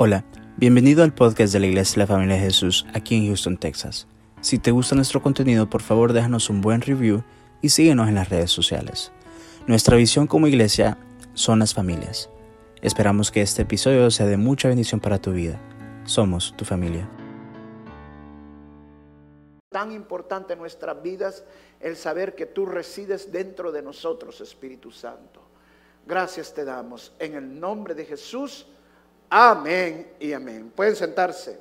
Hola, bienvenido al podcast de la Iglesia de la Familia de Jesús aquí en Houston, Texas. Si te gusta nuestro contenido, por favor déjanos un buen review y síguenos en las redes sociales. Nuestra visión como iglesia son las familias. Esperamos que este episodio sea de mucha bendición para tu vida. Somos tu familia. Tan importante en nuestras vidas el saber que tú resides dentro de nosotros, Espíritu Santo. Gracias te damos en el nombre de Jesús. Amén y amén. Pueden sentarse.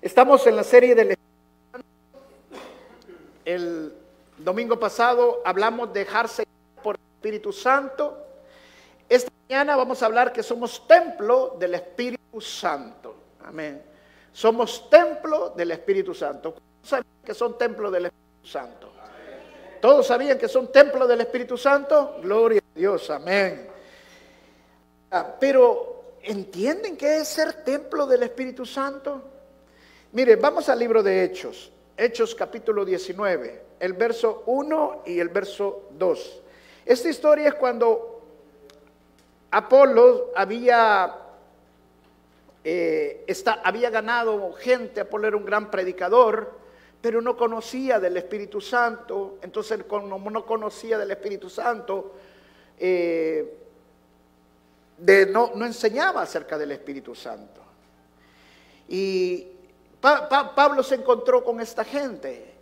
Estamos en la serie del El domingo pasado hablamos de dejarse por el Espíritu Santo. Esta mañana vamos a hablar que somos templo del Espíritu Santo. Amén. Somos templo del Espíritu Santo. ¿Cuántos sabían que son templo del Espíritu Santo? ¿Todos sabían que son templo del Espíritu Santo? Gloria a Dios, amén. Ah, pero ¿Entienden qué es ser templo del Espíritu Santo? Mire, vamos al libro de Hechos, Hechos capítulo 19, el verso 1 y el verso 2. Esta historia es cuando Apolo había, eh, había ganado gente, Apolo era un gran predicador, pero no conocía del Espíritu Santo, entonces como no conocía del Espíritu Santo, eh, no, enseñaba acerca del Espíritu Santo. Y Pablo se encontró con esta gente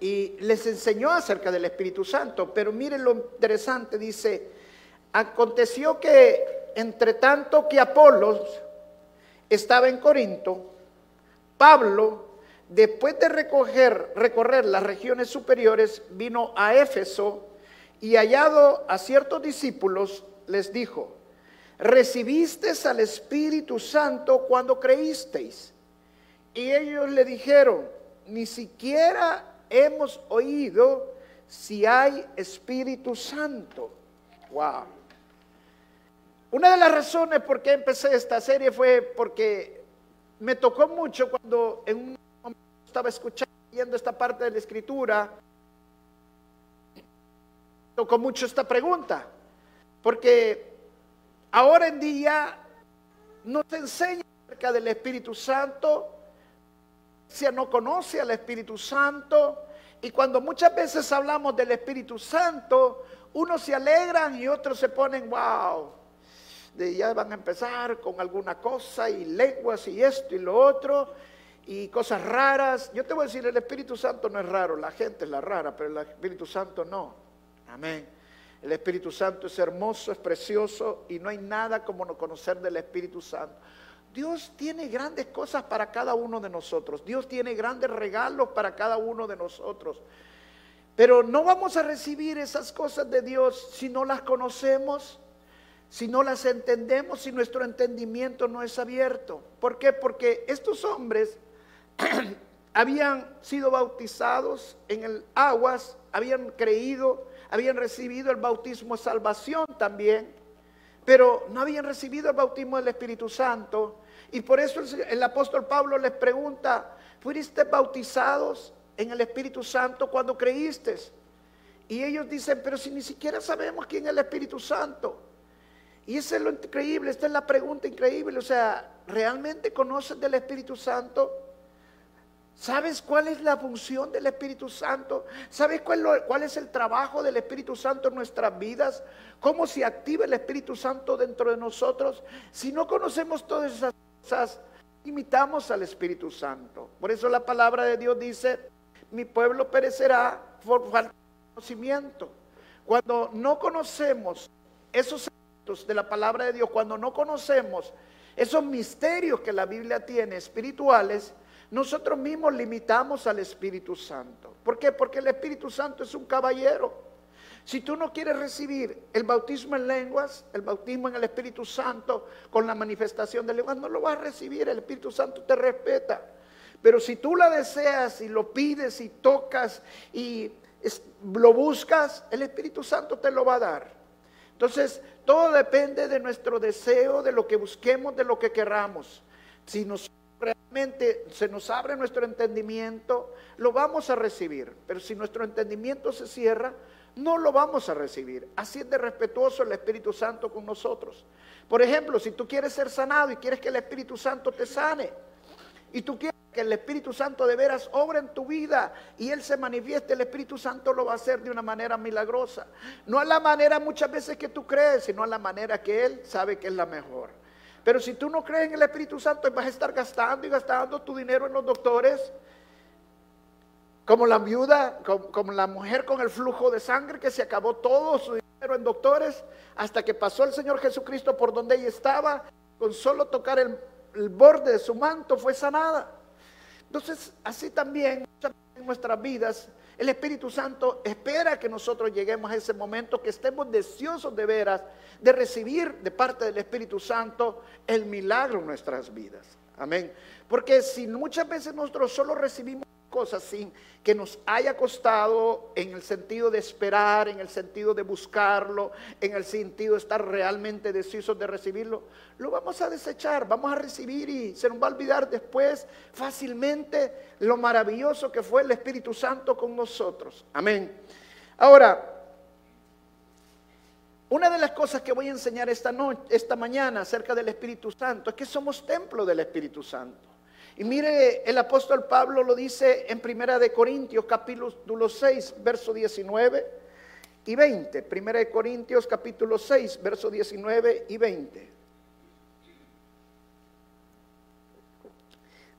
y les enseñó acerca del Espíritu Santo, pero miren lo interesante, dice, aconteció que entre tanto que Apolos estaba en Corinto, Pablo, después de recoger, recorrer las regiones superiores, vino a Éfeso y hallado a ciertos discípulos, les dijo, recibisteis al Espíritu Santo cuando creísteis. Y ellos le dijeron, ni siquiera hemos oído si hay Espíritu Santo. Wow. Una de las razones por qué empecé esta serie fue porque me tocó mucho cuando en un momento estaba escuchando esta parte de la escritura, tocó mucho esta pregunta, porque Ahora en día nos enseña acerca del Espíritu Santo, si no conoce al Espíritu Santo, y cuando muchas veces hablamos del Espíritu Santo, unos se alegran y otros se ponen, wow, de ya van a empezar con alguna cosa y lenguas y esto y lo otro y cosas raras. Yo te voy a decir, el Espíritu Santo no es raro, la gente es la rara, pero el Espíritu Santo no. Amén. El Espíritu Santo es hermoso, es precioso y no hay nada como no conocer del Espíritu Santo. Dios tiene grandes cosas para cada uno de nosotros. Dios tiene grandes regalos para cada uno de nosotros. Pero no vamos a recibir esas cosas de Dios si no las conocemos, si no las entendemos, si nuestro entendimiento no es abierto. ¿Por qué? Porque estos hombres habían sido bautizados en el aguas, habían creído habían recibido el bautismo de salvación también, pero no habían recibido el bautismo del Espíritu Santo. Y por eso el, apóstol Pablo les pregunta, ¿fuiste bautizados en el Espíritu Santo cuando creíste? Y ellos dicen, pero si ni siquiera sabemos quién es el Espíritu Santo. Y eso es lo increíble, esta es la pregunta increíble. O sea, ¿realmente conoces del Espíritu Santo? ¿Sabes cuál es la función del Espíritu Santo? ¿Sabes cuál, es el trabajo del Espíritu Santo en nuestras vidas? ¿Cómo se activa el Espíritu Santo dentro de nosotros? Si no conocemos todas esas cosas, imitamos al Espíritu Santo. Por eso la palabra de Dios dice, mi pueblo perecerá por falta de conocimiento. Cuando no conocemos esos de la palabra de Dios, cuando no conocemos esos misterios que la Biblia tiene espirituales, nosotros mismos limitamos al Espíritu Santo. ¿Por qué? Porque el Espíritu Santo es un caballero. Si tú no quieres recibir el bautismo en lenguas, el bautismo en el Espíritu Santo con la manifestación de lenguas, no lo vas a recibir. El Espíritu Santo te respeta. Pero si tú la deseas y lo pides y tocas y lo buscas, el Espíritu Santo te lo va a dar. Entonces, todo depende de nuestro deseo, de lo que busquemos, de lo que queramos. Si nos realmente se nos abre nuestro entendimiento, lo vamos a recibir. Pero si nuestro entendimiento se cierra, no lo vamos a recibir. Así es de respetuoso el Espíritu Santo con nosotros. Por ejemplo, si tú quieres ser sanado y quieres que el Espíritu Santo te sane, y tú quieres que el Espíritu Santo de veras obra en tu vida y Él se manifieste, el Espíritu Santo lo va a hacer de una manera milagrosa. No a la manera muchas veces que tú crees, sino a la manera que Él sabe que es la mejor. Pero si tú no crees en el Espíritu Santo, vas a estar gastando y gastando tu dinero en los doctores, como la viuda, como, la mujer con el flujo de sangre que se acabó todo su dinero en doctores hasta que pasó el Señor Jesucristo por donde ella estaba, con solo tocar el, el borde de su manto fue sanada. Entonces, así también en nuestras vidas, el Espíritu Santo espera que nosotros lleguemos a ese momento, que estemos deseosos de veras de recibir de parte del Espíritu Santo el milagro en nuestras vidas. Amén. Porque si muchas veces nosotros solo recibimos cosas sin que nos haya costado en el sentido de esperar, en el sentido de buscarlo, en el sentido de estar realmente deseosos de recibirlo, lo vamos a desechar, vamos a recibir y se nos va a olvidar después fácilmente lo maravilloso que fue el Espíritu Santo con nosotros. Amén. Ahora, una de las cosas que voy a enseñar esta, noche, esta mañana acerca del Espíritu Santo es que somos templo del Espíritu Santo. Y mire, el apóstol Pablo lo dice en Primera de Corintios capítulo 6, verso 19 y 20. Primera de Corintios capítulo 6, verso 19 y 20.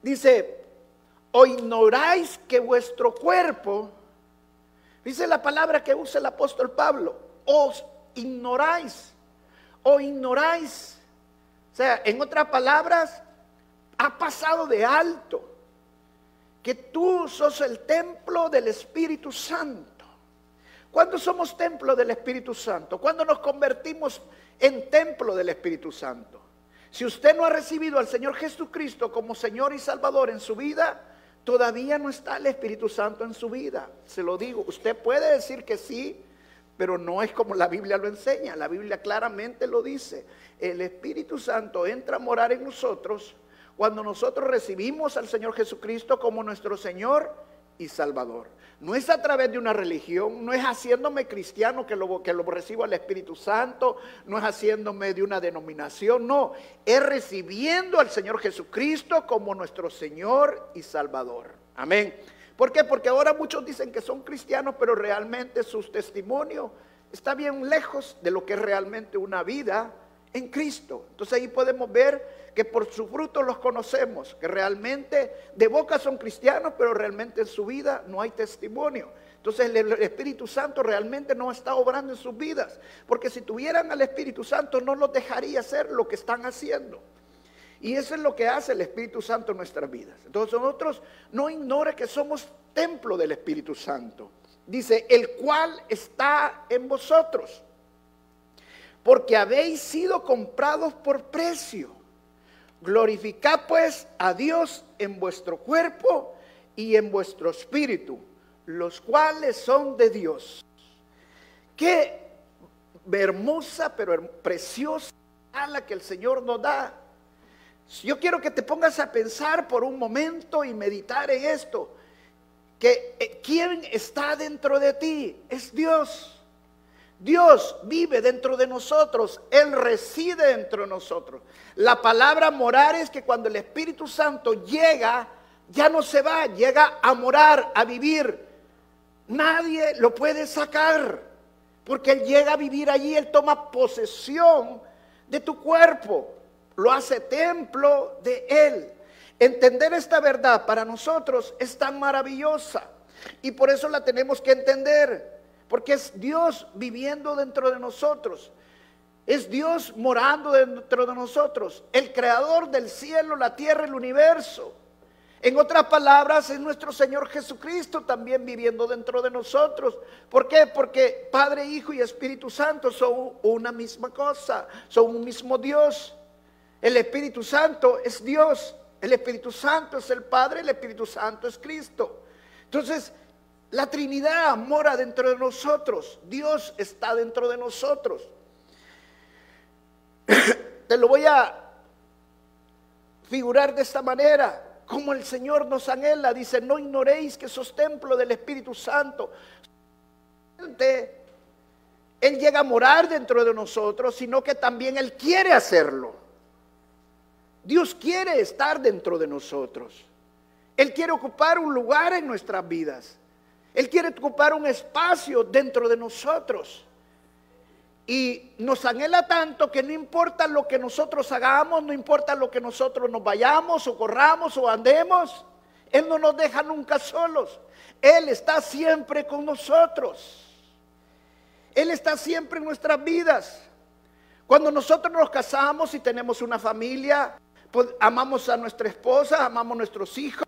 Dice, o ignoráis que vuestro cuerpo, dice la palabra que usa el apóstol Pablo, os ignoráis, o ignoráis. O sea, en otras palabras, ha pasado de alto que tú sos el templo del Espíritu Santo. ¿Cuándo somos templo del Espíritu Santo? ¿Cuándo nos convertimos en templo del Espíritu Santo? Si usted no ha recibido al Señor Jesucristo como Señor y Salvador en su vida, todavía no está el Espíritu Santo en su vida. Se lo digo, usted puede decir que sí, pero no es como la Biblia lo enseña. La Biblia claramente lo dice. El Espíritu Santo entra a morar en nosotros cuando nosotros recibimos al Señor Jesucristo como nuestro Señor y Salvador. No es a través de una religión, no es haciéndome cristiano que lo, que lo recibo al Espíritu Santo, no es haciéndome de una denominación, no, es recibiendo al Señor Jesucristo como nuestro Señor y Salvador. Amén. ¿Por qué? Porque ahora muchos dicen que son cristianos, pero realmente su testimonio está bien lejos de lo que es realmente una vida en Cristo. Entonces ahí podemos ver que por su fruto los conocemos, que realmente de boca son cristianos, pero realmente en su vida no hay testimonio. Entonces el Espíritu Santo realmente no está obrando en sus vidas, porque si tuvieran al Espíritu Santo no los dejaría hacer lo que están haciendo. Y eso es lo que hace el Espíritu Santo en nuestras vidas. Entonces nosotros no ignore que somos templo del Espíritu Santo. Dice, el cual está en vosotros porque habéis sido comprados por precio. Glorificad pues a Dios en vuestro cuerpo y en vuestro espíritu, los cuales son de Dios. Qué hermosa, pero preciosa ala que el Señor nos da. Yo quiero que te pongas a pensar por un momento y meditar en esto, que eh, quién está dentro de ti es Dios. Dios vive dentro de nosotros, Él reside dentro de nosotros. La palabra morar es que cuando el Espíritu Santo llega, ya no se va, llega a morar, a vivir. Nadie lo puede sacar, porque Él llega a vivir allí, Él toma posesión de tu cuerpo, lo hace templo de Él. Entender esta verdad para nosotros es tan maravillosa y por eso la tenemos que entender. Porque es Dios viviendo dentro de nosotros. Es Dios morando dentro de nosotros. El creador del cielo, la tierra, el universo. En otras palabras, es nuestro Señor Jesucristo también viviendo dentro de nosotros. ¿Por qué? Porque Padre, Hijo y Espíritu Santo son una misma cosa, son un mismo Dios. El Espíritu Santo es Dios, el Espíritu Santo es el Padre, el Espíritu Santo es Cristo. Entonces, la Trinidad mora dentro de nosotros. Dios está dentro de nosotros. Te lo voy a figurar de esta manera. Como el Señor nos anhela, dice, no ignoréis que sos templo del Espíritu Santo. Él llega a morar dentro de nosotros, sino que también Él quiere hacerlo. Dios quiere estar dentro de nosotros. Él quiere ocupar un lugar en nuestras vidas. Él quiere ocupar un espacio dentro de nosotros. Y nos anhela tanto que no importa lo que nosotros hagamos, no importa lo que nosotros nos vayamos o corramos o andemos, Él no nos deja nunca solos. Él está siempre con nosotros. Él está siempre en nuestras vidas. Cuando nosotros nos casamos y tenemos una familia, pues, amamos a nuestra esposa, amamos a nuestros hijos.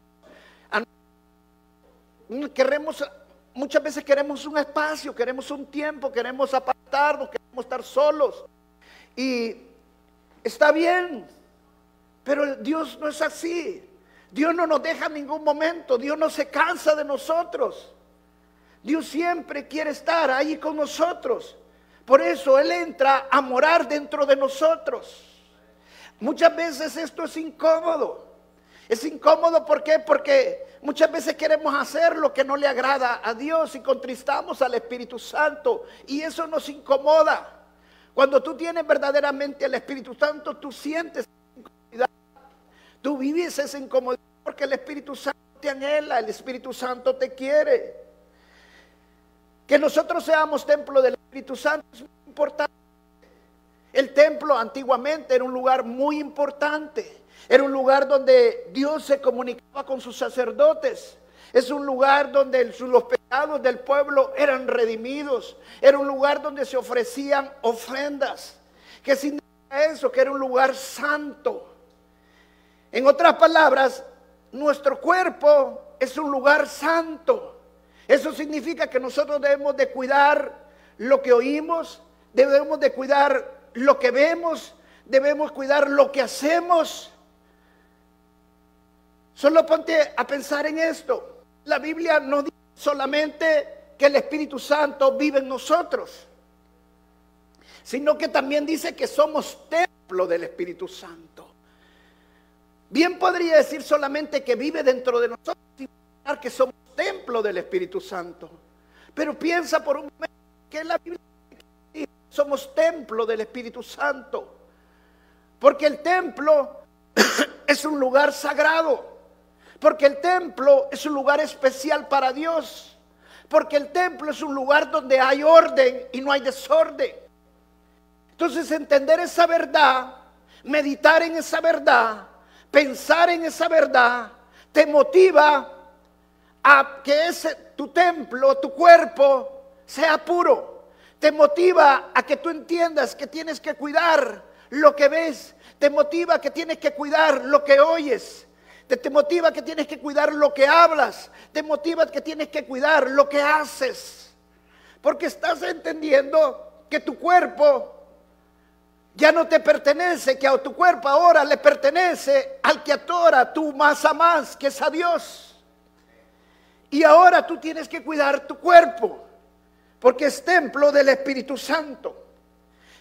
queremos, muchas veces queremos un espacio, queremos un tiempo, queremos apartarnos, queremos estar solos. Y está bien, pero Dios no es así. Dios no nos deja en ningún momento, Dios no se cansa de nosotros. Dios siempre quiere estar ahí con nosotros. Por eso Él entra a morar dentro de nosotros. Muchas veces esto es incómodo. Es incómodo ¿por qué? Porque muchas veces queremos hacer lo que no le agrada a Dios y contristamos al Espíritu Santo y eso nos incomoda. Cuando tú tienes verdaderamente al Espíritu Santo, tú sientes incomodidad. Tú vives esa incomodidad porque el Espíritu Santo te anhela, el Espíritu Santo te quiere. Que nosotros seamos templo del Espíritu Santo es muy importante. El templo antiguamente era un lugar muy importante. Era un lugar donde Dios se comunicaba con sus sacerdotes. Es un lugar donde los pecados del pueblo eran redimidos. Era un lugar donde se ofrecían ofrendas. ¿Qué significa eso? Que era un lugar santo. En otras palabras, nuestro cuerpo es un lugar santo. Eso significa que nosotros debemos de cuidar lo que oímos, debemos de cuidar lo que vemos, debemos cuidar lo que hacemos. Solo ponte a pensar en esto. La Biblia no dice solamente que el Espíritu Santo vive en nosotros, sino que también dice que somos templo del Espíritu Santo. Bien podría decir solamente que vive dentro de nosotros sin que somos templo del Espíritu Santo. Pero piensa por un momento que la Biblia somos templo del Espíritu Santo. Porque el templo es un lugar sagrado. Porque el templo es un lugar especial para Dios. Porque el templo es un lugar donde hay orden y no hay desorden. Entonces entender esa verdad, meditar en esa verdad, pensar en esa verdad, te motiva a que ese tu templo, tu cuerpo sea puro te motiva a que tú entiendas que tienes que cuidar lo que ves. Te motiva a que tienes que cuidar lo que oyes. Te, te motiva que tienes que cuidar lo que hablas. Te motiva que tienes que cuidar lo que haces. Porque estás entendiendo que tu cuerpo ya no te pertenece, que a tu cuerpo ahora le pertenece al que atora tú más a más, que es a Dios. Y ahora tú tienes que cuidar tu cuerpo porque es templo del Espíritu Santo.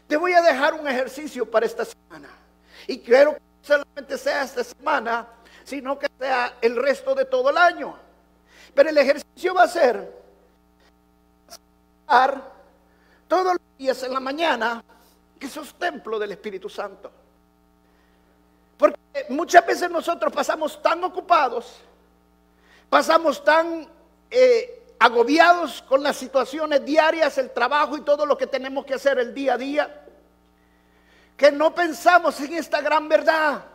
Te voy a dejar un ejercicio para esta semana. Y quiero que solamente sea esta semana, sino que sea el resto de todo el año. Pero el ejercicio va a ser todos los días en la mañana que sos templo del Espíritu Santo. Porque muchas veces nosotros pasamos tan ocupados, pasamos tan eh, agobiados con las situaciones diarias, el trabajo y todo lo que tenemos que hacer el día a día, que no pensamos en esta gran verdad.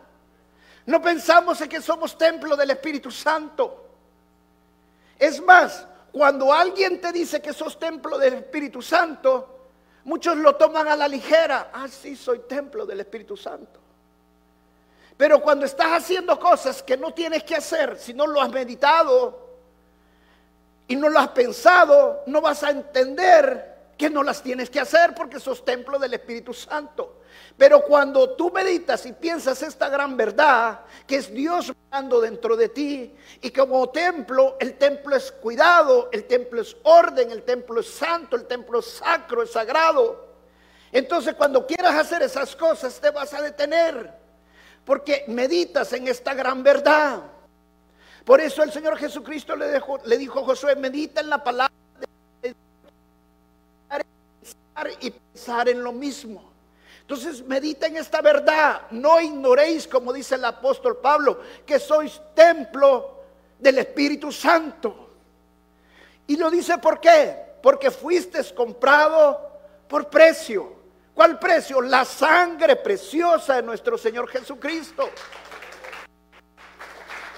No pensamos en que somos templo del Espíritu Santo. Es más, cuando alguien te dice que sos templo del Espíritu Santo, muchos lo toman a la ligera. Ah, sí, soy templo del Espíritu Santo. Pero cuando estás haciendo cosas que no tienes que hacer, si no lo has meditado, y no lo has pensado, no vas a entender que no las tienes que hacer porque sos templo del Espíritu Santo. Pero cuando tú meditas y piensas esta gran verdad, que es Dios morando dentro de ti, y como templo, el templo es cuidado, el templo es orden, el templo es santo, el templo es sacro, es sagrado. Entonces cuando quieras hacer esas cosas te vas a detener, porque meditas en esta gran verdad. Por eso el Señor Jesucristo le, le dijo a Josué, medita en la palabra y pensar en lo mismo. Entonces mediten esta verdad. No ignoréis, como dice el apóstol Pablo, que sois templo del Espíritu Santo. Y lo dice por qué? Porque fuisteis comprado por precio. ¿Cuál precio? La sangre preciosa de nuestro Señor Jesucristo.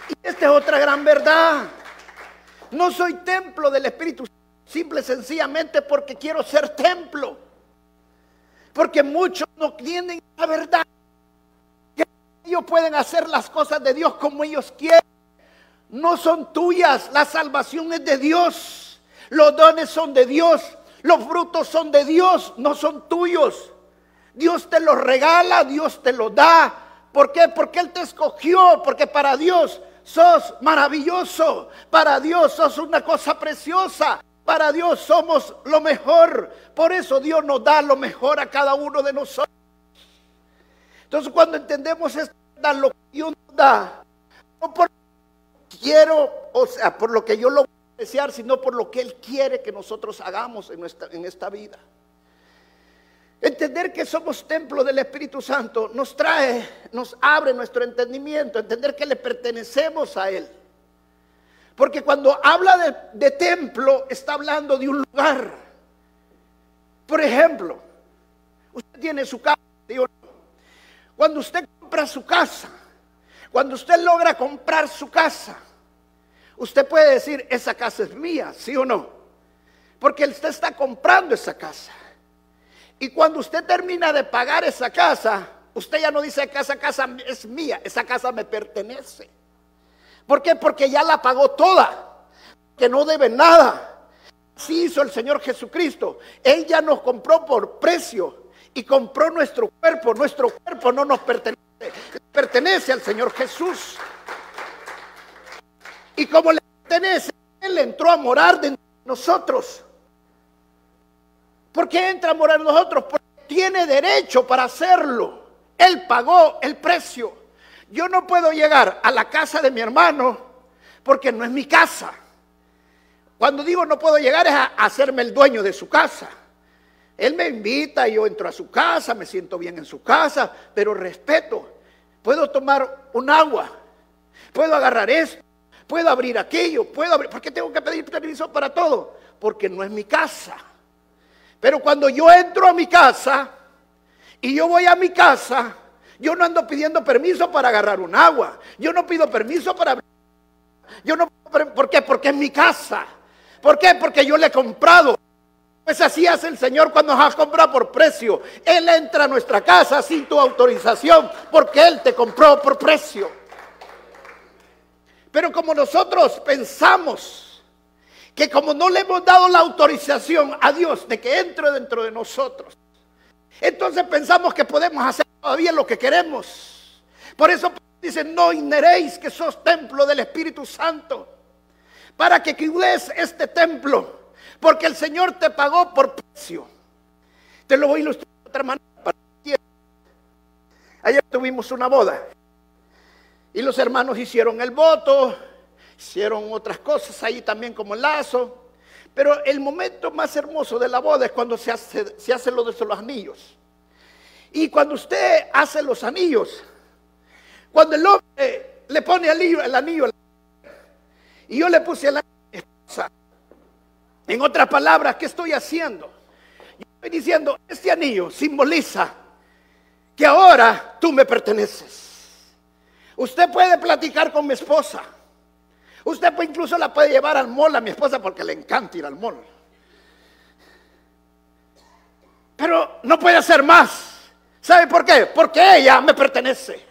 Y esta es otra gran verdad. No soy templo del Espíritu, simple y sencillamente porque quiero ser templo. Porque muchos no tienen la verdad. Que ellos pueden hacer las cosas de Dios como ellos quieren. No son tuyas. La salvación es de Dios. Los dones son de Dios. Los frutos son de Dios, no son tuyos. Dios te los regala, Dios te los da. ¿Por qué? Porque Él te escogió, porque para Dios sos maravilloso, para Dios sos una cosa preciosa, para Dios somos lo mejor. Por eso Dios nos da lo mejor a cada uno de nosotros. Entonces cuando entendemos esto, lo que Dios nos da, no por quiero, o sea, por lo que yo lo sino por lo que Él quiere que nosotros hagamos en, en esta vida. Entender que somos templo del Espíritu Santo nos trae, nos abre nuestro entendimiento, entender que le pertenecemos a Él. Porque cuando habla de, templo, está hablando de un lugar. Por ejemplo, usted tiene su casa. Cuando usted compra su casa, cuando usted logra comprar su casa, Usted puede decir, esa casa es mía, ¿sí o no? Porque usted está comprando esa casa. Y cuando usted termina de pagar esa casa, usted ya no dice que esa casa es mía, esa casa me pertenece. ¿Por qué? Porque ya la pagó toda, que no debe nada. Así hizo el Señor Jesucristo. Él ya nos compró por precio y compró nuestro cuerpo. Nuestro cuerpo no nos pertenece, pertenece al Señor Jesús. Y como le pertenece, Él entró a morar de nosotros. ¿Por qué entra a morar nosotros? Porque tiene derecho para hacerlo. Él pagó el precio. Yo no puedo llegar a la casa de mi hermano porque no es mi casa. Cuando digo no puedo llegar es a hacerme el dueño de su casa. Él me invita, yo entro a su casa, me siento bien en su casa, pero respeto. Puedo tomar un agua, puedo agarrar esto, puedo abrir aquello, puedo abrir. ¿Por qué tengo que pedir permiso para todo? Porque no es mi casa. Pero cuando yo entro a mi casa y yo voy a mi casa, yo no ando pidiendo permiso para agarrar un agua. Yo no pido permiso para abrir. Yo no, ¿Por qué? Porque es mi casa. ¿Por qué? Porque yo le he comprado. Pues así hace el Señor cuando nos ha comprado por precio. Él entra a nuestra casa sin tu autorización porque Él te compró por precio. Pero como nosotros pensamos que como no le hemos dado la autorización a Dios de que entre dentro de nosotros, entonces pensamos que podemos hacer todavía lo que queremos. Por eso dice, no ignoréis que sos templo del Espíritu Santo, para que cuides este templo, porque el Señor te pagó por precio. Te lo voy a ilustrar de otra manera. Ayer tuvimos una boda y los hermanos hicieron el voto, hicieron otras cosas ahí también como el lazo. Pero el momento más hermoso de la boda es cuando se hace, se hace lo de los anillos. Y cuando usted hace los anillos, cuando el hombre le pone el anillo, y yo le puse el anillo esposa, en otras palabras, ¿qué estoy haciendo? Yo estoy diciendo, este anillo simboliza que ahora tú me perteneces. Usted puede platicar con mi esposa. Usted incluso la puede llevar al mall a mi esposa porque le encanta ir al mall. Pero no puede hacer más. ¿Sabe por qué? Porque ella me pertenece.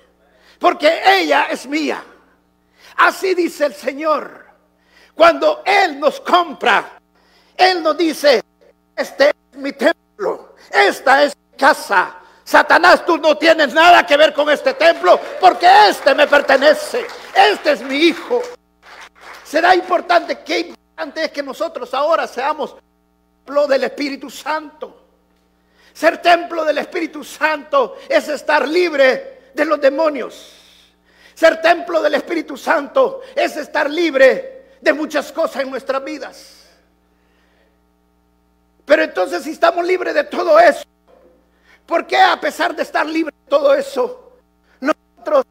Porque ella es mía. Así dice el Señor. Cuando Él nos compra, Él nos dice, este es mi templo, esta es mi casa, Satanás, tú no tienes nada que ver con este templo porque este me pertenece. Este es mi hijo. Será importante, qué importante es que nosotros ahora seamos templo del Espíritu Santo. Ser templo del Espíritu Santo es estar libre de los demonios. Ser templo del Espíritu Santo es estar libre de muchas cosas en nuestras vidas. Pero entonces si estamos libres de todo eso, ¿por qué a pesar de estar libres de todo eso, nosotros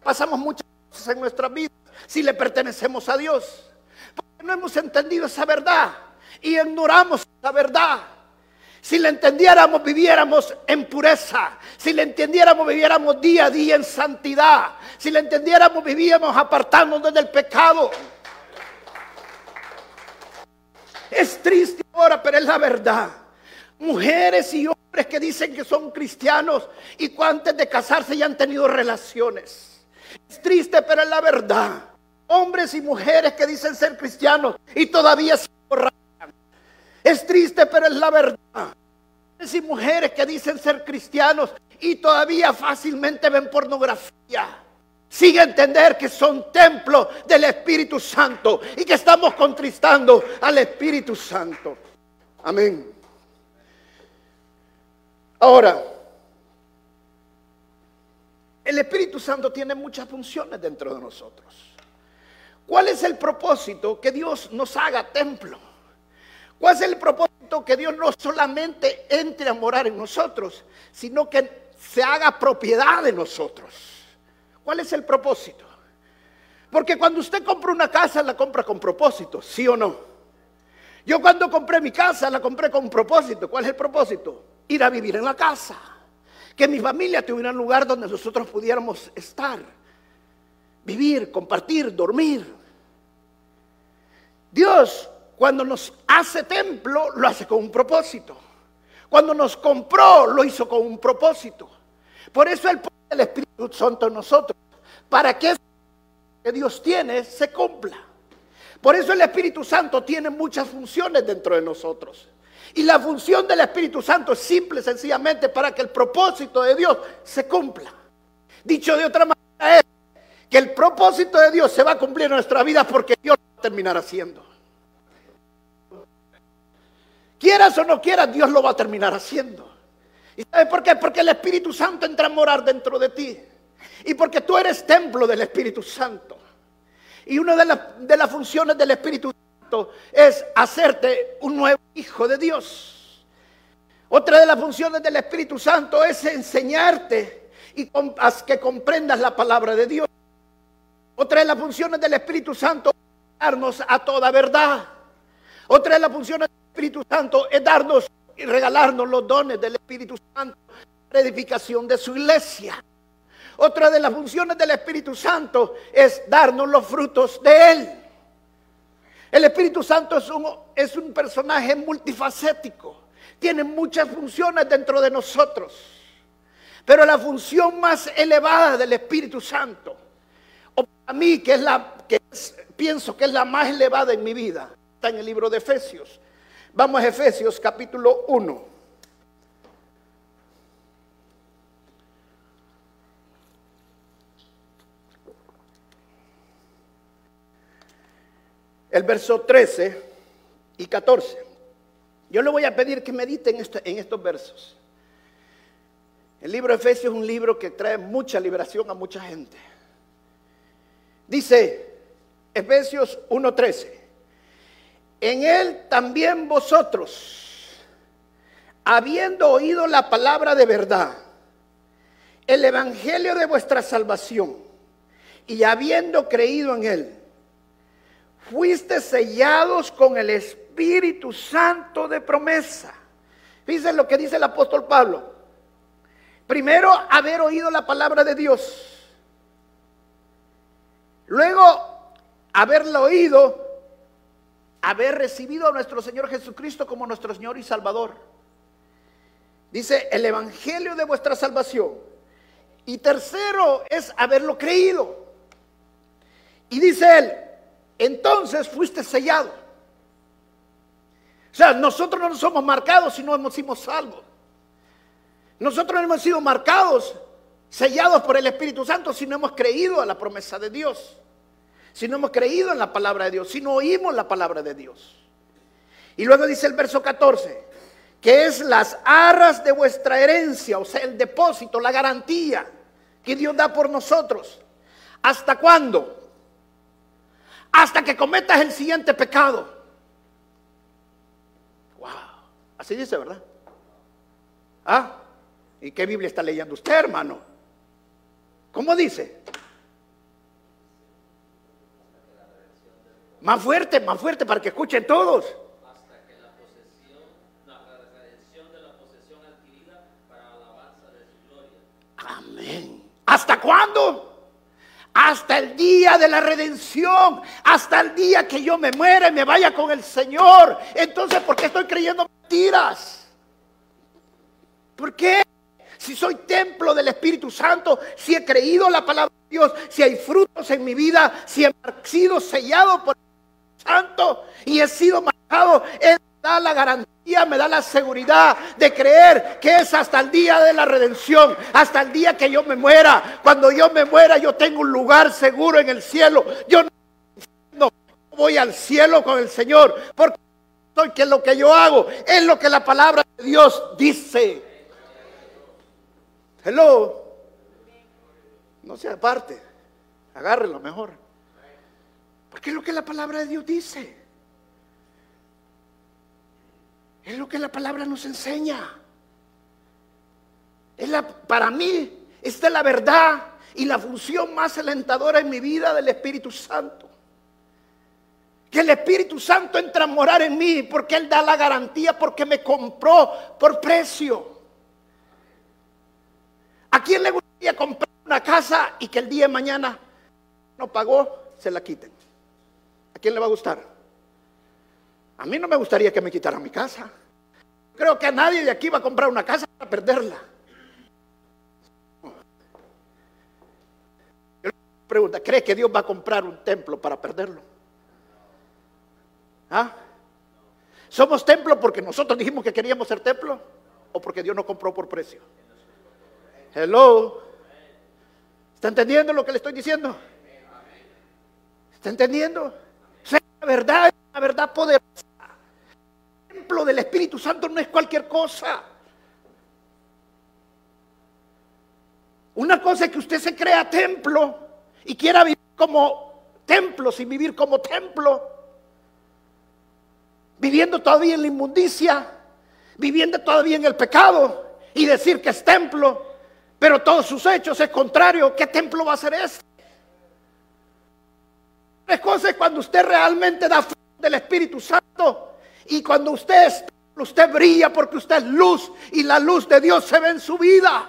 pasamos muchas cosas en nuestra vida si le pertenecemos a Dios? Porque no hemos entendido esa verdad y ignoramos esa verdad. Si le entendiéramos, viviéramos en pureza. Si le entendiéramos, viviéramos día a día en santidad. Si le entendiéramos, vivíamos apartándonos del pecado. Es triste ahora, pero es la verdad. Mujeres y hombres que dicen que son cristianos y antes de casarse ya han tenido relaciones. Es triste, pero es la verdad. Hombres y mujeres que dicen ser cristianos y todavía se borran. Es triste, pero es la verdad. Y mujeres que dicen ser cristianos y todavía fácilmente ven pornografía. Sigue entender que son templo del Espíritu Santo y que estamos contristando al Espíritu Santo. Amén. Ahora, el Espíritu Santo tiene muchas funciones dentro de nosotros. ¿Cuál es el propósito? Que Dios nos haga templo. ¿Cuál es el propósito? Que Dios no solamente entre a morar en nosotros, sino que se haga propiedad de nosotros. ¿Cuál es el propósito? Porque cuando usted compra una casa, la compra con propósito, ¿sí o no? Yo cuando compré mi casa, la compré con propósito. ¿Cuál es el propósito? Ir a vivir en la casa. Que mi familia tuviera un lugar donde nosotros pudiéramos estar, vivir, compartir, dormir. Dios, cuando nos hace templo, lo hace con un propósito. Cuando nos compró, lo hizo con un propósito. Por eso el el Espíritu Santo en nosotros, para que que Dios tiene se cumpla. Por eso el Espíritu Santo tiene muchas funciones dentro de nosotros. Y la función del Espíritu Santo es simple, sencillamente para que el propósito de Dios se cumpla. Dicho de otra manera es que el propósito de Dios se va a cumplir en nuestra vida porque Dios lo va a terminar haciendo. Quieras o no quieras, Dios lo va a terminar haciendo. ¿Y sabes por qué? Porque el Espíritu Santo entra a morar dentro de ti. Y porque tú eres templo del Espíritu Santo. Y una de, las funciones del Espíritu Santo es hacerte un nuevo hijo de Dios. Otra de las funciones del Espíritu Santo es enseñarte y que comprendas la palabra de Dios. Otra de las funciones del Espíritu Santo es darnos a toda verdad. Otra de las funciones Espíritu Santo es darnos y regalarnos los dones del Espíritu Santo para edificación de su iglesia. Otra de las funciones del Espíritu Santo es darnos los frutos de Él. El Espíritu Santo es un, es un personaje multifacético. Tiene muchas funciones dentro de nosotros. Pero la función más elevada del Espíritu Santo, o para mí que es la que pienso que es la más elevada en mi vida, está en el libro de Efesios. Vamos a Efesios capítulo 1. El verso 13 y 14. Yo le voy a pedir que mediten en estos versos. El libro de Efesios es un libro que trae mucha liberación a mucha gente. Dice Efesios 1:13. En él también vosotros, habiendo oído la palabra de verdad, el evangelio de vuestra salvación, y habiendo creído en él, fuiste sellados con el Espíritu Santo de promesa. Fíjense lo que dice el apóstol Pablo. Primero, haber oído la palabra de Dios. Luego, haberla oído haber recibido a nuestro Señor Jesucristo como nuestro Señor y Salvador. Dice el Evangelio de vuestra salvación. Y tercero es haberlo creído. Y dice él, entonces fuiste sellado. O sea, nosotros no somos marcados si no hemos sido salvos. Nosotros no hemos sido marcados, sellados por el Espíritu Santo si no hemos creído a la promesa de Dios si no hemos creído en la palabra de Dios, si no oímos la palabra de Dios. Y luego dice el verso 14, que es las arras de vuestra herencia, o sea, el depósito, la garantía que Dios da por nosotros. ¿Hasta cuándo? Hasta que cometas el siguiente pecado. Wow. Así dice, ¿verdad? ¿Ah? ¿Y qué Biblia está leyendo usted, hermano? ¿Cómo dice? Más fuerte, más fuerte para que escuchen todos. Hasta que la posesión, la redención de la posesión adquirida para alabanza de su gloria. Amén. ¿Hasta cuándo? Hasta el día de la redención, hasta el día que yo me muera y me vaya con el Señor. Entonces, ¿por qué estoy creyendo mentiras? ¿Por qué? Si soy templo del Espíritu Santo, si he creído la palabra de Dios, si hay frutos en mi vida, si he sido sellado por Santo y he sido marcado, Él da la garantía, me da la seguridad de creer que es hasta el día de la redención, hasta el día que yo me muera. Cuando yo me muera, yo tengo un lugar seguro en el cielo. Yo no voy al cielo con el Señor, porque que lo que yo hago es lo que la palabra de Dios dice. Hello. No se aparte, agárrelo mejor. Porque es lo que la palabra de Dios dice. Es lo que la palabra nos enseña. Es la, para mí, esta es la verdad y la función más alentadora en mi vida del Espíritu Santo. Que el Espíritu Santo entra a morar en mí porque Él da la garantía, porque me compró por precio. ¿A quién le gustaría comprar una casa y que el día de mañana no pagó, se la quiten? ¿A quién le va a gustar? A mí no me gustaría que me quitaran mi casa. Creo que a nadie de aquí va a comprar una casa para perderla. pregunta, ¿cree que Dios va a comprar un templo para perderlo? ¿Ah? ¿Somos templo porque nosotros dijimos que queríamos ser templo? ¿O porque Dios nos compró por precio? Hello. ¿Está entendiendo lo que le estoy diciendo? ¿Está entendiendo? Verdad, la verdad poderosa. El templo del Espíritu Santo no es cualquier cosa. Una cosa es que usted se crea templo y quiera vivir como templo sin vivir como templo. Viviendo todavía en la inmundicia, viviendo todavía en el pecado y decir que es templo, pero todos sus hechos es contrario. ¿Qué templo va a ser este? Tres cosas cuando usted realmente da fruto del Espíritu Santo y cuando usted usted brilla porque usted es luz y la luz de Dios se ve en su vida.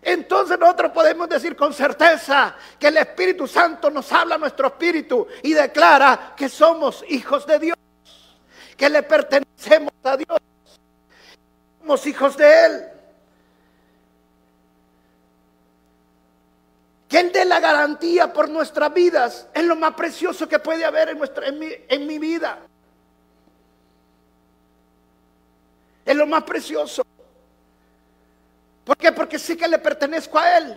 Entonces nosotros podemos decir con certeza que el Espíritu Santo nos habla a nuestro espíritu y declara que somos hijos de Dios, que le pertenecemos a Dios, somos hijos de Él. Que Él dé la garantía por nuestras vidas es lo más precioso que puede haber en, nuestra, en, mi, en mi vida. Es lo más precioso. ¿Por qué? Porque sí que le pertenezco a Él.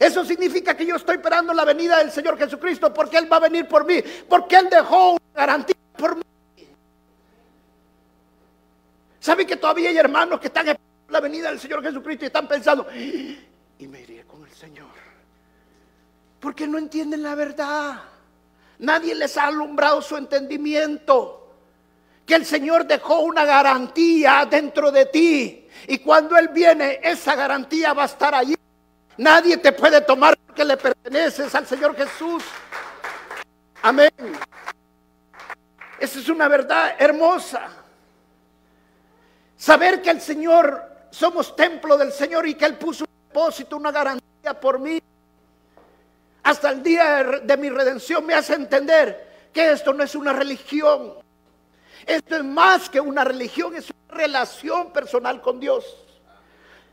Eso significa que yo estoy esperando la venida del Señor Jesucristo porque Él va a venir por mí, porque Él dejó una garantía por mí. ¿Saben que todavía hay hermanos que están esperando la venida del Señor Jesucristo y están pensando, y me iré con el Señor? Porque no entienden la verdad. Nadie les ha alumbrado su entendimiento. Que el Señor dejó una garantía dentro de ti. Y cuando Él viene, esa garantía va a estar allí. Nadie te puede tomar porque le perteneces al Señor Jesús. Amén. Esa es una verdad hermosa. Saber que el Señor, somos templo del Señor y que Él puso un depósito, una garantía por mí hasta el día de mi redención me hace entender que esto no es una religión. Esto es más que una religión, es una relación personal con Dios.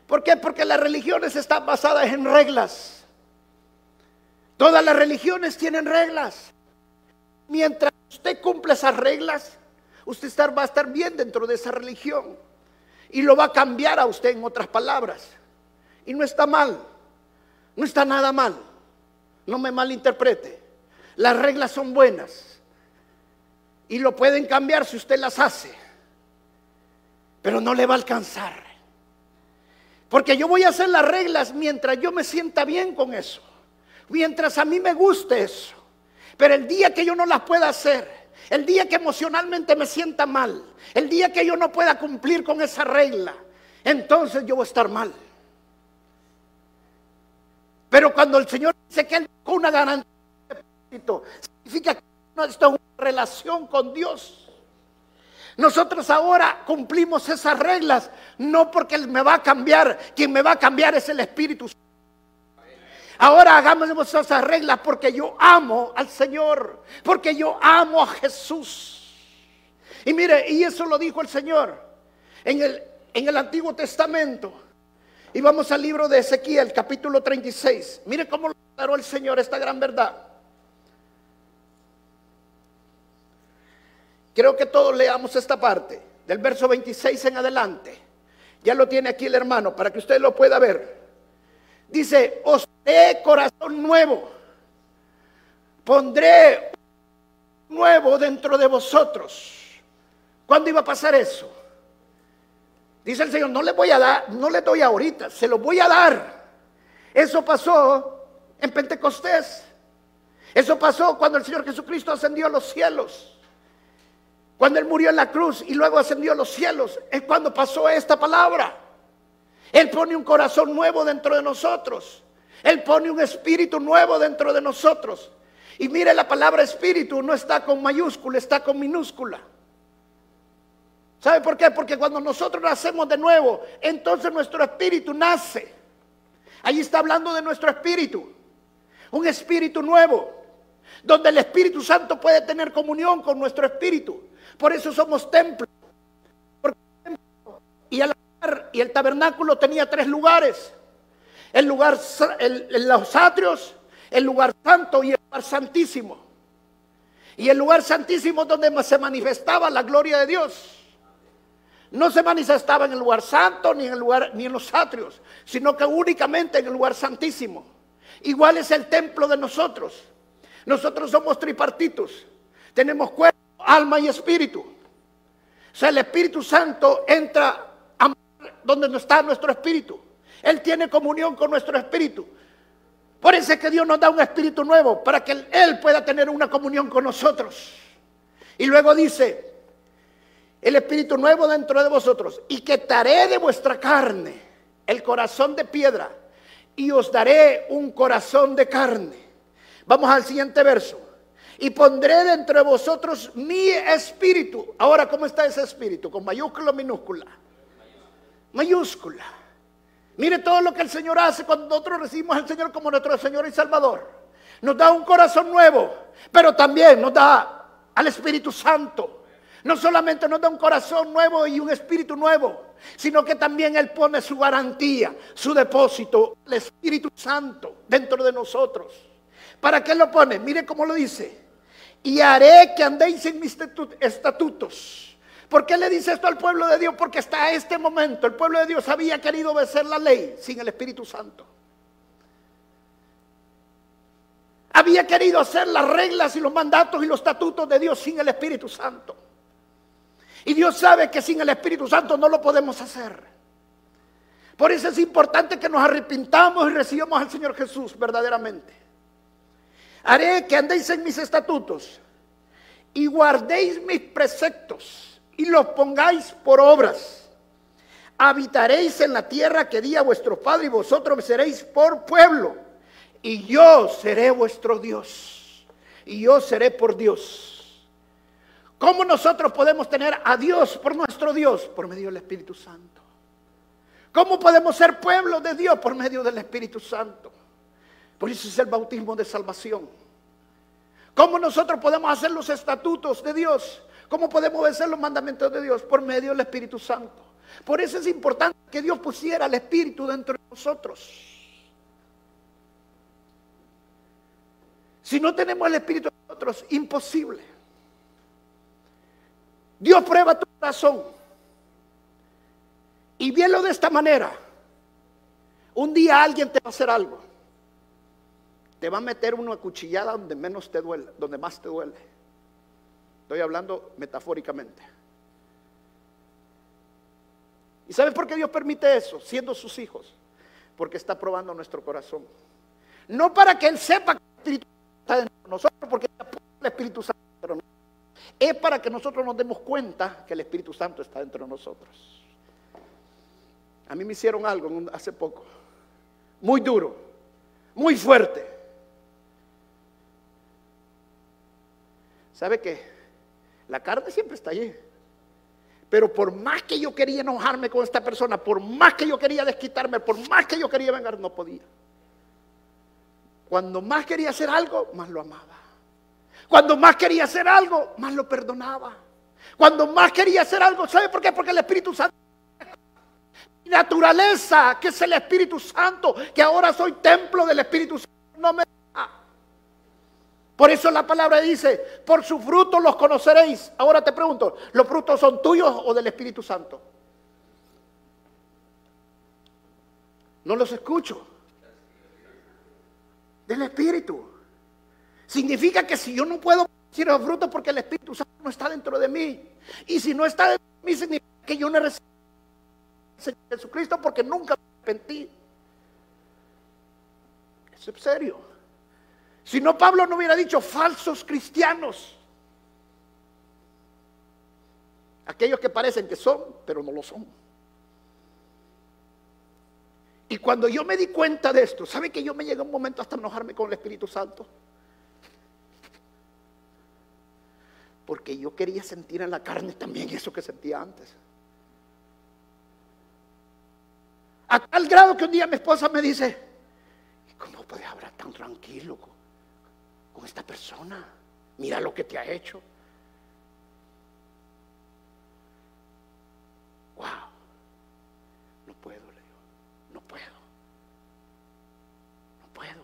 ¿Por qué? Porque las religiones están basadas en reglas. Todas las religiones tienen reglas. Mientras usted cumple esas reglas, usted va a estar bien dentro de esa religión. Y lo va a cambiar a usted en otras palabras. Y no está mal. No está nada mal. No me malinterprete. Las reglas son buenas. Y lo pueden cambiar si usted las hace. Pero no le va a alcanzar. Porque yo voy a hacer las reglas mientras yo me sienta bien con eso. Mientras a mí me guste eso. Pero el día que yo no las pueda hacer, el día que emocionalmente me sienta mal, el día que yo no pueda cumplir con esa regla, entonces yo voy a estar mal. Pero cuando el Señor dice que Él con una garantía significa que esto es una relación con Dios. Nosotros ahora cumplimos esas reglas, no porque Él me va a cambiar, quien me va a cambiar es el Espíritu Santo. Ahora hagamos esas reglas porque yo amo al Señor, porque yo amo a Jesús. Y mire, y eso lo dijo el Señor en el, en el Antiguo Testamento. Y vamos al libro de Ezequiel, capítulo 36. Mire cómo lo declaró el Señor esta gran verdad. Creo que todos leamos esta parte, del verso 26 en adelante. Ya lo tiene aquí el hermano, para que usted lo pueda ver. Dice, os daré corazón nuevo. Pondré nuevo dentro de vosotros. ¿Cuándo iba a pasar eso? Dice el Señor, no le voy a dar, no le doy ahorita, se lo voy a dar. Eso pasó en Pentecostés. Eso pasó cuando el Señor Jesucristo ascendió a los cielos. Cuando Él murió en la cruz y luego ascendió a los cielos. Es cuando pasó esta palabra. Él pone un corazón nuevo dentro de nosotros. Él pone un espíritu nuevo dentro de nosotros. Y mire, la palabra espíritu no está con mayúscula, está con minúscula. ¿Sabe por qué? Porque cuando nosotros nacemos de nuevo, entonces nuestro espíritu nace. Ahí está hablando de nuestro espíritu. Un espíritu nuevo. Donde el Espíritu Santo puede tener comunión con nuestro espíritu. Por eso somos templos. y, el, y el tabernáculo tenía tres lugares. El lugar, los atrios, el lugar santo y el lugar santísimo. Y el lugar santísimo donde se manifestaba la gloria de Dios no se manifestaba en el lugar santo ni en el lugar ni en los atrios, sino que únicamente en el lugar santísimo. Igual es el templo de nosotros. Nosotros somos tripartitos. Tenemos cuerpo, alma y espíritu. O sea, el Espíritu Santo entra a donde no está nuestro espíritu. Él tiene comunión con nuestro espíritu. Por eso es que Dios nos da un espíritu nuevo, para que Él pueda tener una comunión con nosotros. Y luego dice, el espíritu nuevo dentro de vosotros y quitaré de vuestra carne el corazón de piedra y os daré un corazón de carne. Vamos al siguiente verso. Y pondré dentro de vosotros mi espíritu. Ahora, ¿cómo está ese espíritu? ¿Con mayúscula o minúscula? Mayúscula. Mire todo lo que el Señor hace cuando nosotros recibimos al Señor como nuestro Señor y Salvador. Nos da un corazón nuevo, pero también nos da al Espíritu Santo. No solamente nos da un corazón nuevo y un espíritu nuevo, sino que también Él pone su garantía, su depósito, el Espíritu Santo dentro de nosotros. ¿Para qué lo pone? Mire cómo lo dice. Y haré que andéis en mis estatutos. ¿Por qué le dice esto al pueblo de Dios? Porque hasta este momento el pueblo de Dios había querido obedecer la ley sin el Espíritu Santo. Había querido hacer las reglas y los mandatos y los estatutos de Dios sin el Espíritu Santo. Y Dios sabe que sin el Espíritu Santo no lo podemos hacer. Por eso es importante que nos arrepintamos y recibamos al Señor Jesús verdaderamente. Haré que andéis en mis estatutos y guardéis mis preceptos y los pongáis por obras. Habitaréis en la tierra que di a vuestro Padre y vosotros seréis por pueblo. Y yo seré vuestro Dios. Y yo seré por Dios. ¿Cómo nosotros podemos tener a Dios por nuestro Dios? Por medio del Espíritu Santo. ¿Cómo podemos ser pueblo de Dios? Por medio del Espíritu Santo. Por eso es el bautismo de salvación. ¿Cómo nosotros podemos hacer los estatutos de Dios? ¿Cómo podemos hacer los mandamientos de Dios? Por medio del Espíritu Santo. Por eso es importante que Dios pusiera el Espíritu dentro de nosotros. Si no tenemos el Espíritu de nosotros, imposible. Dios prueba tu corazón. Y vielo de esta manera. Un día alguien te va a hacer algo. Te va a meter una cuchillada donde menos te duele, donde más te duele. Estoy hablando metafóricamente. ¿Y sabes por qué Dios permite eso? Siendo sus hijos. Porque está probando nuestro corazón. No para que Él sepa que el Espíritu está dentro de nosotros, porque el Espíritu Santo es para que nosotros nos demos cuenta que el Espíritu Santo está dentro de nosotros. A mí me hicieron algo hace poco, muy duro, muy fuerte. ¿Sabe qué? La carne siempre está allí. Pero por más que yo quería enojarme con esta persona, por más que yo quería desquitarme, por más que yo quería vengar, no podía. Cuando más quería hacer algo, más lo amaba. Cuando más quería hacer algo, más lo perdonaba. Cuando más quería hacer algo, ¿sabe por qué? Porque el Espíritu Santo mi naturaleza, que es el Espíritu Santo, que ahora soy templo del Espíritu Santo, no me por eso la palabra dice, por sus frutos los conoceréis. Ahora te pregunto, ¿los frutos son tuyos o del Espíritu Santo? No los escucho. Del Espíritu. Significa que si yo no puedo decir los frutos porque el Espíritu Santo no está dentro de mí. Y si no está dentro de mí, significa que yo no he recibido Señor Jesucristo porque nunca me arrepentí. Eso es serio. Si no, Pablo no hubiera dicho falsos cristianos. Aquellos que parecen que son, pero no lo son. Y cuando yo me di cuenta de esto, ¿sabe que yo me llega un momento hasta enojarme con el Espíritu Santo? Porque yo quería sentir en la carne también eso que sentía antes. A tal grado que un día mi esposa me dice, ¿cómo puedes hablar tan tranquilo? con esta persona. Mira lo que te ha hecho. Wow. No puedo, le digo. No puedo. No puedo.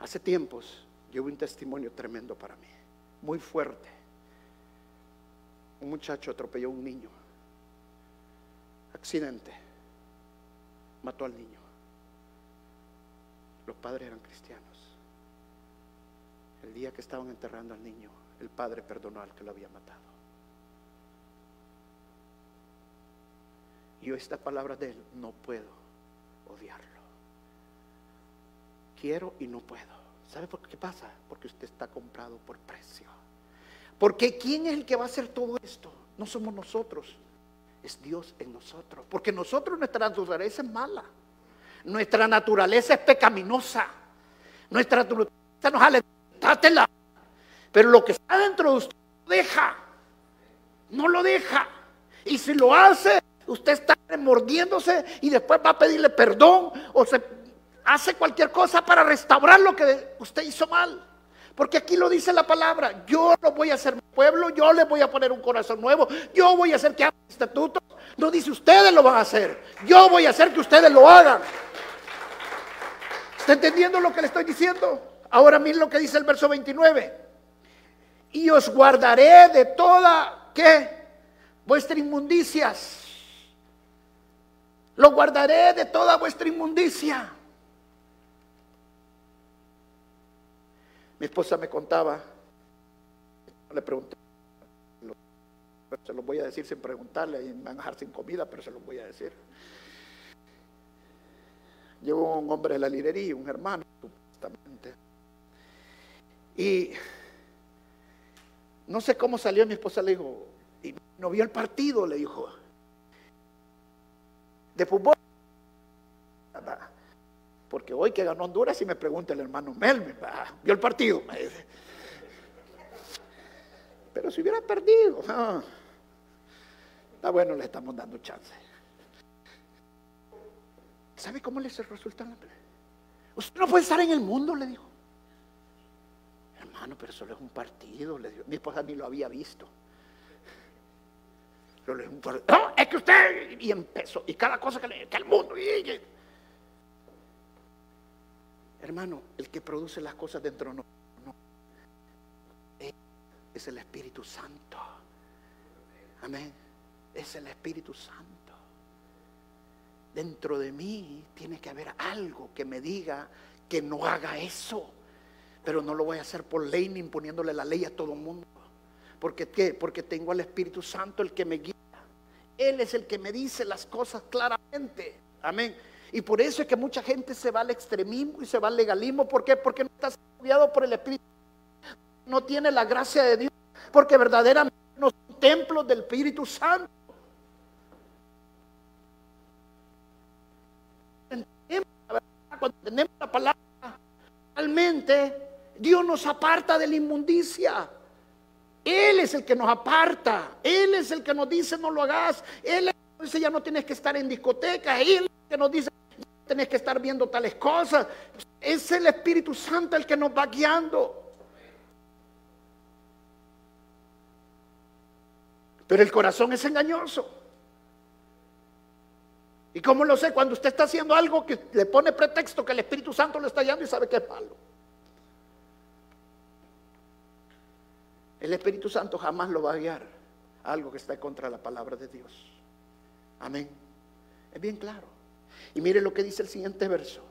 Hace tiempos llevo un testimonio tremendo para mí. Muy fuerte. Un muchacho atropelló a un niño. Accidente. Mató al niño. Los padres eran cristianos. El día que estaban enterrando al niño, el padre perdonó al que lo había matado. Y esta palabra de él, no puedo odiarlo. Quiero y no puedo. ¿Sabe por qué pasa? Porque usted está comprado por precio. Porque ¿quién es el que va a hacer todo esto? No somos nosotros, es Dios en nosotros. Porque nosotros nuestra naturaleza es mala. Nuestra naturaleza es pecaminosa. Nuestra naturaleza nos jale, dátela. Pero lo que está dentro de usted no lo deja. No lo deja. Y si lo hace, usted está mordiéndose y después va a pedirle perdón o se hace cualquier cosa para restaurar lo que usted hizo mal. Porque aquí lo dice la palabra, yo lo voy a hacer mi pueblo, yo le voy a poner un corazón nuevo, yo voy a hacer que hagan estatutos. No dice ustedes lo van a hacer, yo voy a hacer que ustedes lo hagan. ¿Está entendiendo lo que le estoy diciendo? Ahora miren lo que dice el verso 29. Y os guardaré de toda, ¿qué? Vuestra inmundicias. Lo guardaré de toda vuestra inmundicia. Mi esposa me contaba, le pregunté, se lo voy a decir sin preguntarle, y me van a dejar sin comida, pero se lo voy a decir. Llegó un hombre de la librería, un hermano, supuestamente. Y no sé cómo salió, mi esposa le dijo, y no vio el partido, le dijo, de fútbol. Porque hoy que ganó Honduras, y me pregunta el hermano Melvin, vio el partido, me dice. Pero si hubiera perdido, está bueno, le estamos dando chance. ¿Sabe cómo le resulta Usted no puede estar en el mundo, le dijo. Hermano, pero solo es un partido, le dijo. Mi esposa ni lo había visto. Solo es un partido. No, es que usted. Y empezó. Y cada cosa que le. que el mundo. Hermano, el que produce las cosas dentro no, no es el Espíritu Santo. Amén. Es el Espíritu Santo dentro de mí tiene que haber algo que me diga que no haga eso. Pero no lo voy a hacer por ley ni imponiéndole la ley a todo el mundo. ¿Por qué? Porque tengo al Espíritu Santo el que me guía. Él es el que me dice las cosas claramente. Amén. Y por eso es que mucha gente se va al extremismo y se va al legalismo. ¿Por qué? Porque no está guiado por el Espíritu. no tiene la gracia de Dios, porque verdaderamente no son templos del Espíritu Santo. Cuando tenemos la palabra, realmente Dios nos aparta de la inmundicia. Él es el que nos aparta. Él es el que nos dice no lo hagas. Él es el que dice ya no tienes que estar en discoteca. Él es el que nos dice no tienes que estar viendo tales cosas. Es el Espíritu Santo el que nos va guiando. Pero el corazón es engañoso. ¿Y cómo lo sé? Cuando usted está haciendo algo que le pone pretexto que el Espíritu Santo le está guiando y sabe que es malo. El Espíritu Santo jamás lo va a guiar algo que está contra la palabra de Dios. Amén. Es bien claro. Y mire lo que dice el siguiente verso.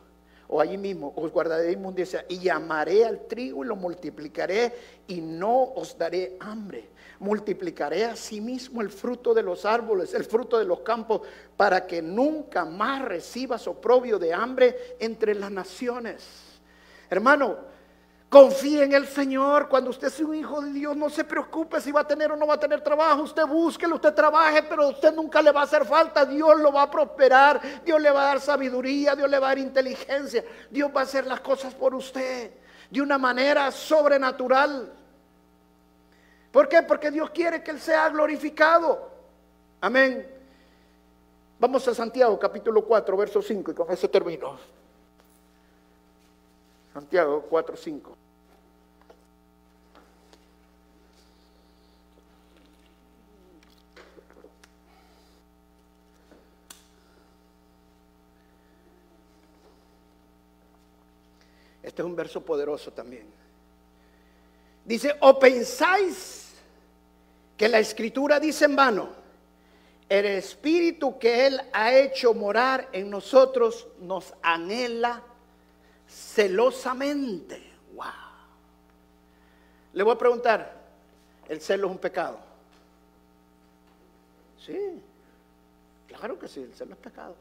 O allí mismo, os guardaré inmundicia y llamaré al trigo y lo multiplicaré y no os daré hambre. Multiplicaré a sí el fruto de los árboles, el fruto de los campos, para que nunca más recibas oprobio de hambre entre las naciones. Hermano, Confíe en el Señor. Cuando usted es un hijo de Dios, no se preocupe si va a tener o no va a tener trabajo. Usted búsquelo, usted trabaje, pero usted nunca le va a hacer falta. Dios lo va a prosperar. Dios le va a dar sabiduría. Dios le va a dar inteligencia. Dios va a hacer las cosas por usted de una manera sobrenatural. ¿Por qué? Porque Dios quiere que Él sea glorificado. Amén. Vamos a Santiago capítulo 4, verso 5 y con eso termino. Santiago 4, 5. Este es un verso poderoso también. Dice, o pensáis que la escritura dice en vano, el espíritu que Él ha hecho morar en nosotros nos anhela celosamente. Wow. Le voy a preguntar, ¿el celo es un pecado? Sí, claro que sí, el celo es pecado.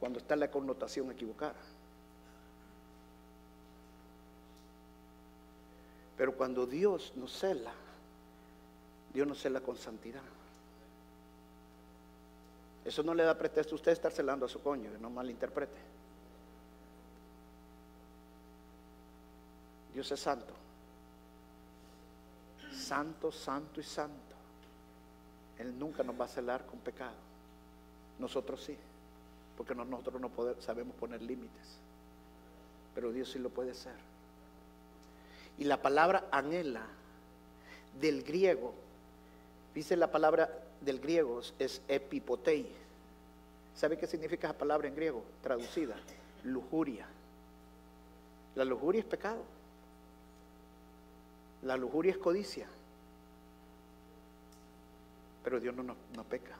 Cuando está la connotación equivocada. Pero cuando Dios nos cela, Dios nos cela con santidad. Eso no le da pretexto a usted estar celando a su coño, no malinterprete. Dios es santo. Santo, santo y santo. Él nunca nos va a celar con pecado. Nosotros sí, porque nosotros no sabemos poner límites. Pero Dios sí lo puede hacer. Y la palabra anhela del griego, dice la palabra del griego es epipotei. ¿Sabe qué significa esa palabra en griego? Traducida, lujuria. La lujuria es pecado. La lujuria es codicia. Pero Dios no, no, peca.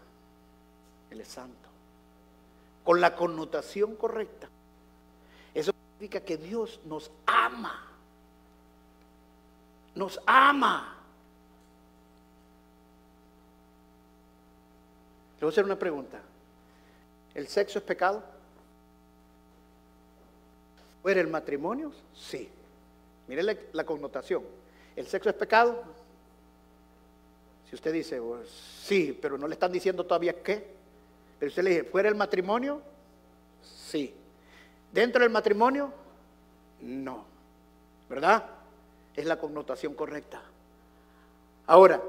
Él es santo. Con la connotación correcta. Eso significa que Dios nos ama nos ama. Le voy a hacer una pregunta. ¿El sexo es pecado? ¿Fuera el matrimonio? Sí. Mire la, connotación. ¿El sexo es pecado? Si usted dice, pues, sí, pero no le están diciendo todavía qué. Pero usted le dice, ¿fuera el matrimonio? Sí. ¿Dentro del matrimonio? No. ¿Verdad? es la connotación correcta. Ahora,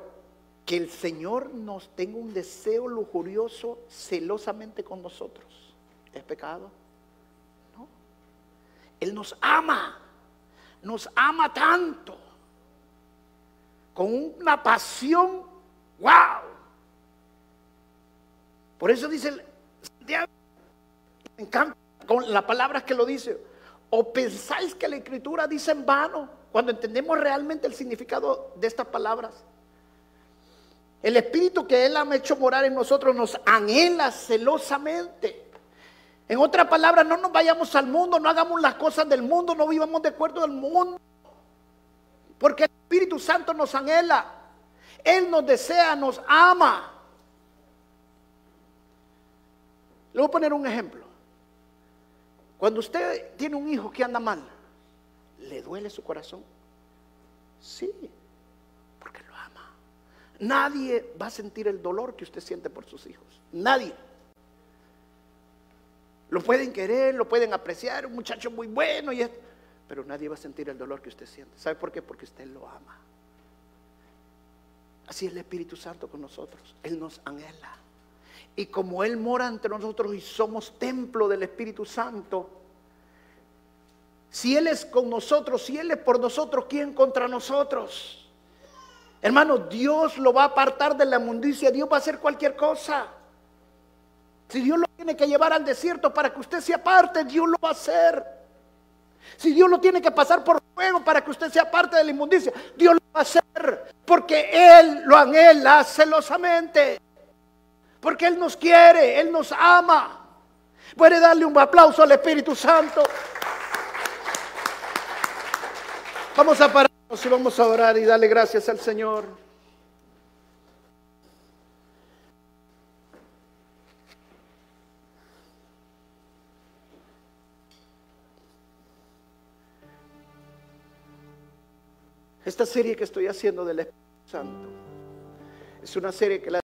que el Señor nos tenga un deseo lujurioso celosamente con nosotros, ¿es pecado? No. Él nos ama, nos ama tanto, con una pasión, wow. Por eso dice Santiago, me encanta con las palabras que lo dice, o pensáis que la escritura dice en vano, cuando entendemos realmente el significado de estas palabras. El espíritu que Él ha hecho morar en nosotros nos anhela celosamente. En otras palabras, no nos vayamos al mundo, no hagamos las cosas del mundo, no vivamos de acuerdo al mundo. Porque Espíritu Santo nos anhela. Él nos desea, nos ama. Le voy a poner un ejemplo. Cuando usted tiene un hijo que anda mal, le duele su corazón. Sí, porque lo ama. Nadie va a sentir el dolor que usted siente por sus hijos. Nadie. Lo pueden querer, lo pueden apreciar, un muchacho muy bueno, y pero nadie va a sentir el dolor que usted siente. ¿Sabe por qué? Porque usted lo ama. Así es el Espíritu Santo con nosotros. Él nos anhela. Y como Él mora entre nosotros y somos templo del Espíritu Santo, si Él es con nosotros, si Él es por nosotros, ¿quién contra nosotros? Hermano, Dios lo va a apartar de la mundicia, Dios va a hacer cualquier cosa. Si Dios lo tiene que llevar al desierto para que usted se aparte, Dios lo va a hacer. Si Dios lo tiene que pasar por fuego para que usted sea parte de la inmundicia, Dios lo va a hacer. Porque Él lo anhela celosamente. Porque Él nos quiere, Él nos ama. Puede darle un aplauso al Espíritu Santo. Vamos a pararnos y vamos a orar y darle gracias al Señor. Esta serie que estoy haciendo del Espíritu Santo es una serie que la